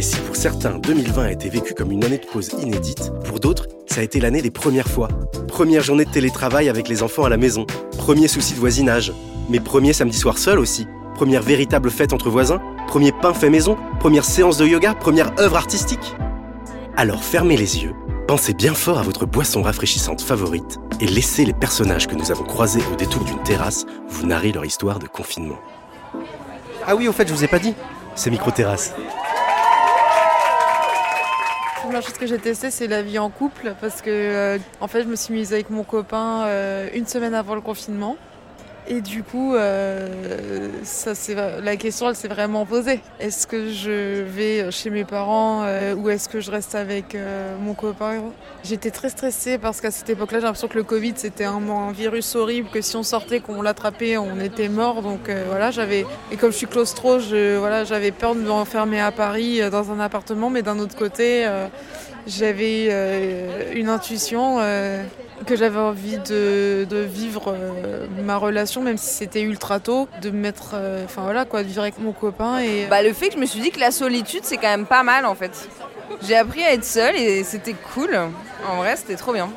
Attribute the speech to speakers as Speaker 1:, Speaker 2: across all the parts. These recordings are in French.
Speaker 1: Et si pour certains 2020 a été vécu comme une année de pause inédite, pour d'autres, ça a été l'année des premières fois. Première journée de télétravail avec les enfants à la maison, premier souci de voisinage, mes premiers samedis soirs seuls aussi, première véritable fête entre voisins, premier pain fait maison, première séance de yoga, première œuvre artistique. Alors fermez les yeux, pensez bien fort à votre boisson rafraîchissante favorite et laissez les personnages que nous avons croisés au détour d'une terrasse vous narrer leur histoire de confinement. Ah oui, au fait, je vous ai pas dit, c'est micro-terrasse.
Speaker 2: Première chose que j'ai testé, c'est la vie en couple parce que euh, en fait, je me suis mise avec mon copain euh, une semaine avant le confinement. Et du coup, euh, la question, elle s'est vraiment posée. Est-ce que je vais chez mes parents euh, ou est-ce que je reste avec euh, mon copain? J'étais très stressée parce qu'à cette époque-là, j'ai l'impression que le Covid, c'était un, virus horrible, que si on sortait, qu'on l'attrapait, on était mort. Donc voilà, j'avais et comme je suis claustro, je, voilà, j'avais peur de m'enfermer à Paris dans un appartement, mais d'un autre côté, j'avais une intuition que j'avais envie de, vivre euh, ma relation, même si c'était ultra tôt, de mettre, euh, enfin voilà quoi, de vivre avec mon copain et.
Speaker 3: Bah le fait que je me suis dit que la solitude c'est quand même pas mal en fait. J'ai appris à être seule et c'était cool. En vrai, c'était trop bien.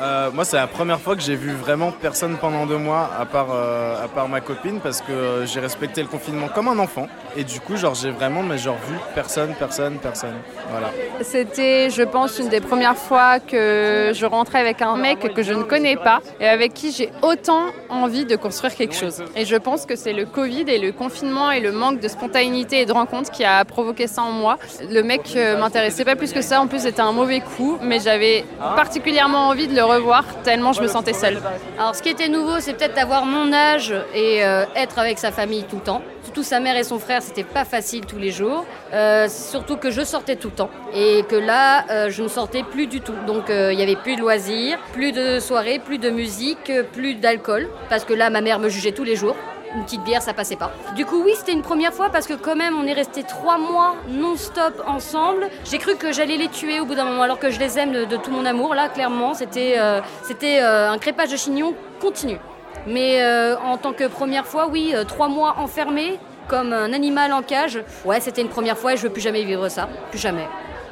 Speaker 4: Euh, moi, c'est la première fois que j'ai vu vraiment personne pendant deux mois, à part, euh, à part ma copine, parce que j'ai respecté le confinement comme un enfant. Et du coup, genre, j'ai vraiment mais genre, vu personne, personne, personne. Voilà.
Speaker 5: C'était, je pense, une des premières fois que je rentrais avec un mec que je ne connais pas et avec qui j'ai autant envie de construire quelque chose. Et je pense que c'est le Covid et le confinement et le manque de spontanéité et de rencontre qui a provoqué ça en moi. Le mec euh, m'intéressait pas plus que ça. En plus, c'était un mauvais coup, mais j'avais particulièrement envie de le revoir tellement je me sentais seule.
Speaker 6: Alors ce qui était nouveau, c'est peut-être d'avoir mon âge et euh, être avec sa famille tout le temps. Surtout sa mère et son frère, c'était pas facile tous les jours. Euh, surtout que je sortais tout le temps et que là, euh, je ne sortais plus du tout. Donc il n'y avait plus de loisirs, plus de soirées, plus de musique, plus d'alcool parce que là, ma mère me jugeait tous les jours une petite bière, ça passait pas. Du coup, oui, c'était une première fois parce que quand même, on est resté trois mois non-stop ensemble. J'ai cru que j'allais les tuer au bout d'un moment, alors que je les aime de, tout mon amour. Là, clairement, c'était euh, euh, un crépage de chignon continu. Mais euh, en tant que première fois, oui, trois mois enfermés comme un animal en cage. Ouais, c'était une première fois et je veux plus jamais vivre ça, plus jamais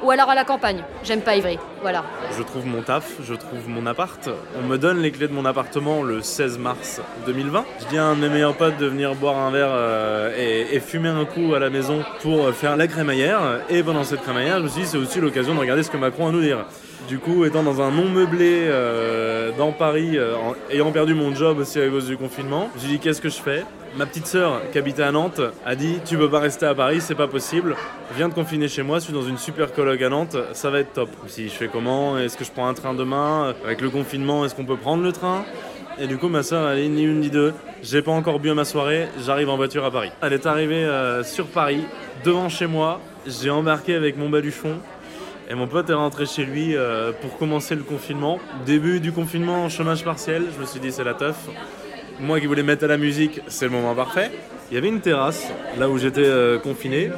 Speaker 6: ou alors à la campagne. J'aime pas Ivry, voilà.
Speaker 7: Je trouve mon taf, je trouve mon appart. On me donne les clés de mon appartement le 16 mars 2020. Je dis à un de mes meilleurs potes de venir boire un verre euh, et, fumer un coup à la maison pour faire la crémaillère. Et pendant cette crémaillère, je me suis dit c'est aussi l'occasion de regarder ce que Macron a à nous dire. Du coup, étant dans un non meublé euh, dans Paris, euh, ayant perdu mon job aussi à cause du confinement, suis dit qu'est-ce que je fais? Ma petite sœur qui habitait à Nantes a dit tu peux pas rester à Paris, c'est pas possible. Viens de confiner chez moi, je suis dans une super colloque à Nantes, ça va être top. Si je fais comment? Est-ce que je prends un train demain? Avec le confinement, est-ce qu'on peut prendre le train? Et du coup, ma soeur, elle est ni une ni deux. J'ai pas encore bu ma soirée, j'arrive en voiture à Paris. Elle est arrivée euh, sur Paris, devant chez moi. J'ai embarqué avec mon baluchon et mon pote est rentré chez lui euh, pour commencer le confinement. Début du confinement en chômage partiel, je me suis dit c'est la teuf. Moi qui voulais mettre à la musique, c'est le moment parfait. Il y avait une terrasse là où j'étais euh, confiné.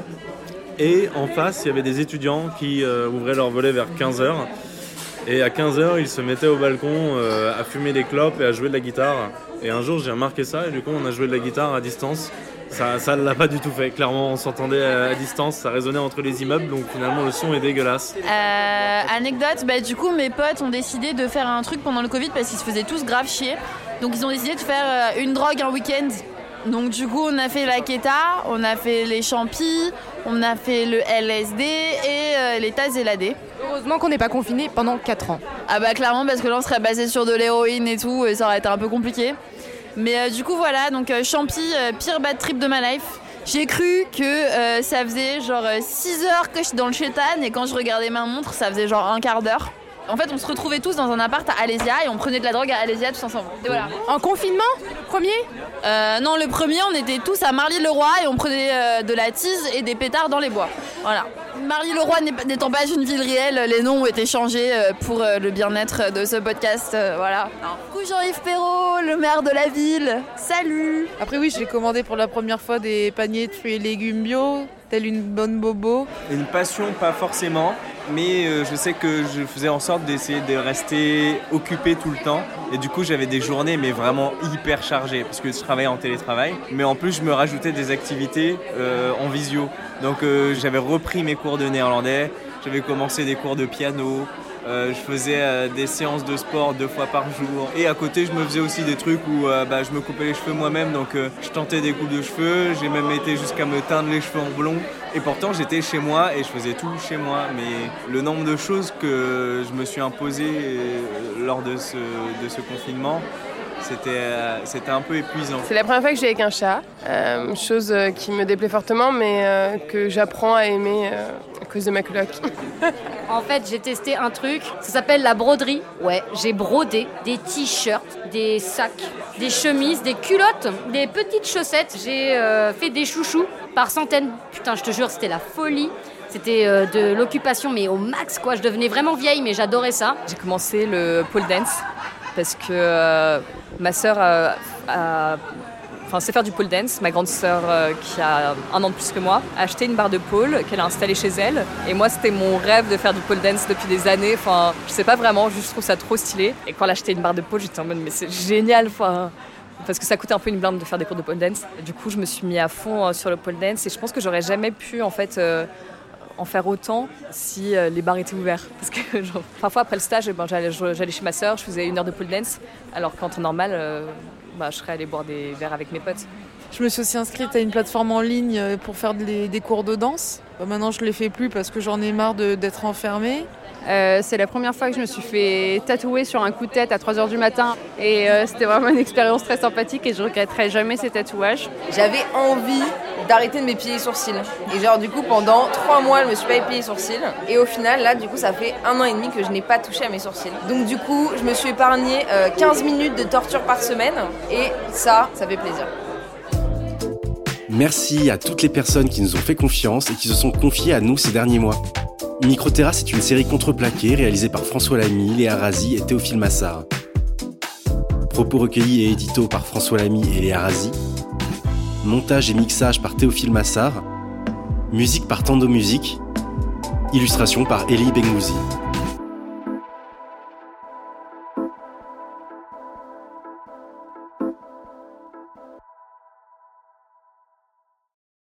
Speaker 7: Et en face, il y avait des étudiants qui euh, ouvraient leur volet vers 15h. Et à 15h, ils se mettaient au balcon à fumer des clopes et à jouer de la guitare. Et un jour, j'ai remarqué ça et du coup, on a joué de la guitare à distance. Ça ne l'a pas du tout fait. Clairement, on s'entendait à, distance, ça résonnait entre les immeubles, donc finalement le son est dégueulasse.
Speaker 8: Euh, anecdote, bah, du coup, mes potes ont décidé de faire un truc pendant le Covid parce qu'ils se faisaient tous grave chier. Donc ils ont décidé de faire euh, une drogue un week-end. Donc du coup, on a fait la keta, on a fait les champis, on a fait le LSD et euh, les TAS
Speaker 9: Heureusement qu'on n'est pas confiné pendant 4 ans.
Speaker 8: Ah bah clairement parce que là on serait basé sur de l'héroïne et tout et ça aurait été un peu compliqué. Mais euh, du coup, voilà, donc euh, Champi, euh, pire bad trip de ma life. J'ai cru que ça faisait genre 6 heures que je suis dans le chétan et quand je regardais ma montre, ça faisait genre un quart d'heure. En fait, on se retrouvait tous dans un appart à Alésia et on prenait de la drogue à Alésia tous ensemble. Et voilà.
Speaker 9: En confinement Premier
Speaker 8: Non, le premier, on était tous à Marly-le-Roi et on prenait de la tise et des pétards dans les bois. Voilà. Marie-Leroy n'étant pas une ville réelle, les noms ont été changés euh, pour euh, le bien-être de ce podcast. euh, Voilà. Coucou Jean-Yves Perrault, le maire de la ville. Salut
Speaker 2: Après oui, j'ai commandé pour la première fois des paniers de fruits et légumes bio, telle une bonne bobo.
Speaker 10: Une passion, pas forcément, mais je sais que je faisais en sorte d'essayer de rester occupé tout le temps. Et du coup, j'avais des journées, mais vraiment hyper chargées, parce que je travaillais en télétravail. Mais en plus, je me rajoutais des activités euh, en visio. Donc, euh, j'avais repris mes cours de néerlandais, j'avais commencé des cours de piano. euh, je faisais euh, des séances de sport deux fois par jour. Et à côté, je me faisais aussi des trucs où euh, bah, je me coupais les cheveux moi-même. Donc, je tentais des coupes de cheveux. J'ai même été jusqu'à me teindre les cheveux en blond. Et pourtant, j'étais chez moi et je faisais tout chez moi. Mais le nombre de choses que je me suis imposé lors de ce confinement, c'était euh, c'était un peu épuisant.
Speaker 11: C'est la première fois que j'ai avec un chat, euh, chose euh, qui me déplaît fortement, mais euh, que j'apprends à aimer euh, à cause de ma coloc.
Speaker 6: En fait, j'ai testé un truc, ça s'appelle la broderie. Ouais, j'ai brodé des t-shirts, des sacs, des chemises, des culottes, des petites chaussettes. J'ai euh, fait des chouchous par centaines. Putain, je te jure, c'était la folie. C'était euh, de l'occupation, mais au max, quoi. Je devenais vraiment vieille, mais j'adorais ça.
Speaker 12: J'ai commencé le pole dance parce que euh, ma sœur sait faire du pole dance. Ma grande sœur, euh, qui a un an de plus que moi, a acheté une barre de pole qu'elle a installée chez elle. Et moi, c'était mon rêve de faire du pole dance depuis des années. Enfin, je sais pas vraiment, je trouve ça trop stylé. Et quand elle a acheté une barre de pole, j'étais en mode, mais c'est génial. Enfin, parce que ça coûtait un peu une blinde de faire des cours de pole dance. Du coup, je me suis mis à fond euh, sur le pole dance et je pense que j'aurais jamais pu en fait en faire autant si euh, les bars étaient ouverts. Parce que parfois après le stage, ben, j'allais, chez ma sœur, je faisais une heure de pole dance, alors qu'en temps normal, bah, je serais allée boire des verres avec mes potes.
Speaker 2: Je me suis aussi inscrite à une plateforme en ligne euh, pour faire des, des cours de danse. Bah, maintenant, je les fais plus parce que j'en ai marre de- d'être enfermée.
Speaker 5: Euh, c'est la première fois que je me suis fait tatouer sur un coup de tête à 3h du matin et euh, c'était vraiment une expérience très sympathique et je regretterai jamais ces tatouages.
Speaker 3: J'avais envie d'arrêter de m'épiler les sourcils. Et genre du coup pendant trois mois je me suis pas épilé les sourcils. Et au final là du coup ça fait un an et demi que je n'ai pas touché à mes sourcils. Donc du coup je me suis épargné euh, 15 minutes de torture par semaine. Et ça, ça fait plaisir.
Speaker 1: Merci à toutes les personnes qui nous ont fait confiance et qui se sont confiées à nous ces derniers mois. Microterrasse est une série contreplaquée réalisée par François Lamy, Léa Razi et Théophile Massard. Propos recueillis et édito par François Lamy et Léa Razi. Montage et mixage par Théophile Massard. Musique par Tando Musique. Illustration par Elie Bengouzi.